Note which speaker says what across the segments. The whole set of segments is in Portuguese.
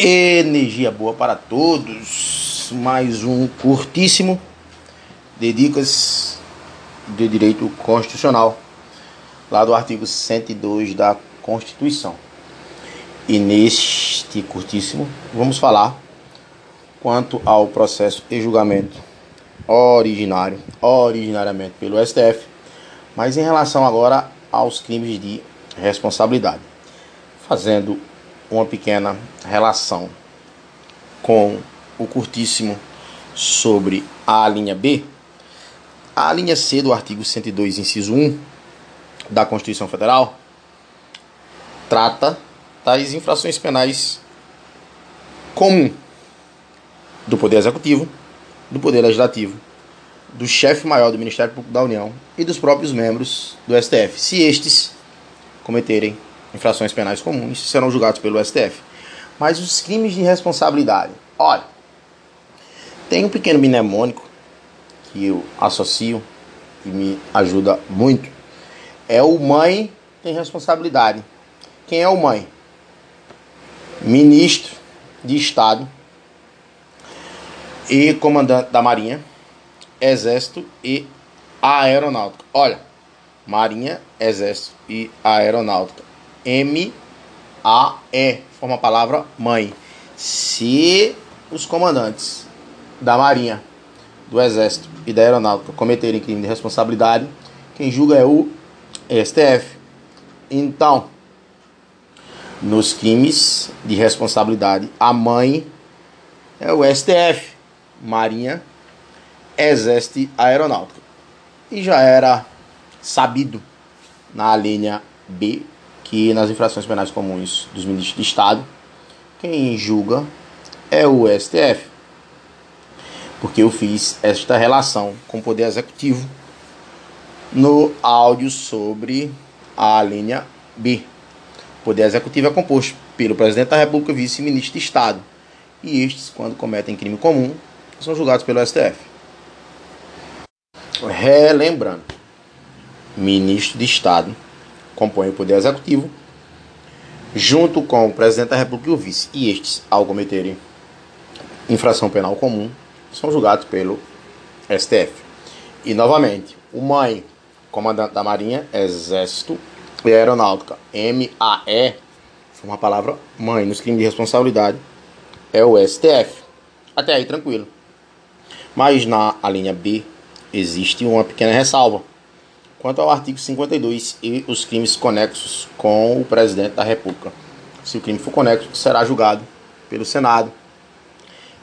Speaker 1: Energia boa para todos. Mais um curtíssimo de dicas de direito constitucional, lá do artigo 102 da Constituição. E neste curtíssimo vamos falar quanto ao processo de julgamento originário, originariamente pelo STF, mas em relação agora aos crimes de responsabilidade. Fazendo uma pequena relação com o curtíssimo sobre a linha B, a linha C do artigo 102, inciso 1 da Constituição Federal trata das infrações penais comum do Poder Executivo, do Poder Legislativo, do chefe maior do Ministério Público da União e dos próprios membros do STF, se estes cometerem infrações penais comuns serão julgados pelo STF. Mas os crimes de responsabilidade, olha, tem um pequeno mnemônico que eu associo e me ajuda muito. É o mãe tem responsabilidade. Quem é o mãe? Ministro de Estado e comandante da Marinha, Exército e Aeronáutica. Olha, Marinha, Exército e Aeronáutica. M-A-E, forma a palavra mãe. Se os comandantes da Marinha, do Exército e da Aeronáutica cometerem crime de responsabilidade, quem julga é o STF. Então, nos crimes de responsabilidade, a mãe é o STF, Marinha, Exército e Aeronáutica. E já era sabido na linha B que nas infrações penais comuns dos ministros de Estado, quem julga é o STF. Porque eu fiz esta relação com o Poder Executivo no áudio sobre a linha B. O Poder Executivo é composto pelo Presidente da República e Vice-Ministro de Estado. E estes, quando cometem crime comum, são julgados pelo STF. Relembrando, Ministro de Estado compõe o Poder Executivo, junto com o Presidente da República e o Vice, e estes, ao cometerem infração penal comum, são julgados pelo STF. E, novamente, o MAE, Comandante da Marinha, Exército e Aeronáutica, MAE, uma palavra mãe nos crimes de responsabilidade, é o STF. Até aí, tranquilo. Mas na a linha B existe uma pequena ressalva quanto ao artigo 52 e os crimes conexos com o presidente da República. Se o crime for conexo, será julgado pelo Senado.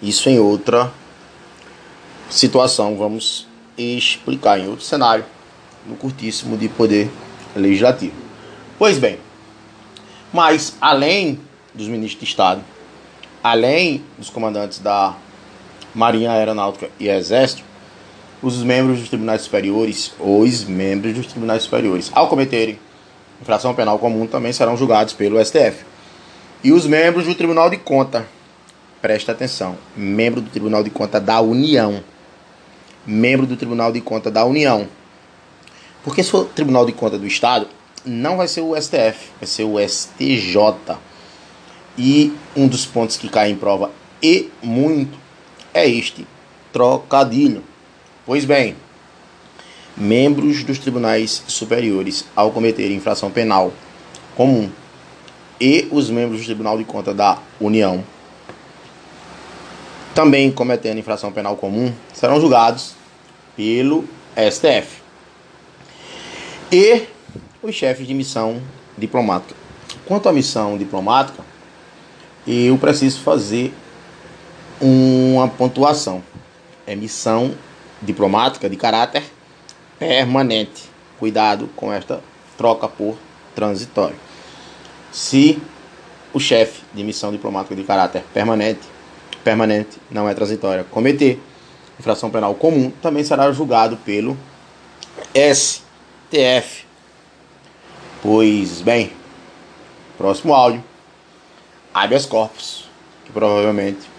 Speaker 1: Isso em outra situação, vamos explicar em outro cenário, no curtíssimo de poder legislativo. Pois bem, mas além dos ministros de Estado, além dos comandantes da Marinha Aeronáutica e Exército, os membros dos tribunais superiores, os membros dos tribunais superiores, ao cometerem infração penal comum, também serão julgados pelo STF. E os membros do Tribunal de Conta, presta atenção, membro do Tribunal de Conta da União, membro do Tribunal de Conta da União, porque se for Tribunal de Conta do Estado, não vai ser o STF, vai ser o STJ. E um dos pontos que cai em prova e muito é este trocadilho. Pois bem, membros dos tribunais superiores, ao cometerem infração penal comum, e os membros do Tribunal de Conta da União, também cometendo infração penal comum, serão julgados pelo STF. E os chefes de missão diplomática. Quanto à missão diplomática, eu preciso fazer uma pontuação. É missão diplomática de caráter permanente. Cuidado com esta troca por transitório. Se o chefe de missão diplomática de caráter permanente, permanente não é transitória, cometer infração penal comum, também será julgado pelo STF. Pois bem, próximo áudio, habeas corpus, que provavelmente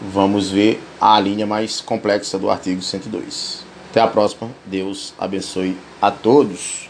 Speaker 1: vamos ver a linha mais complexa do artigo 102. Até a próxima. Deus abençoe a todos.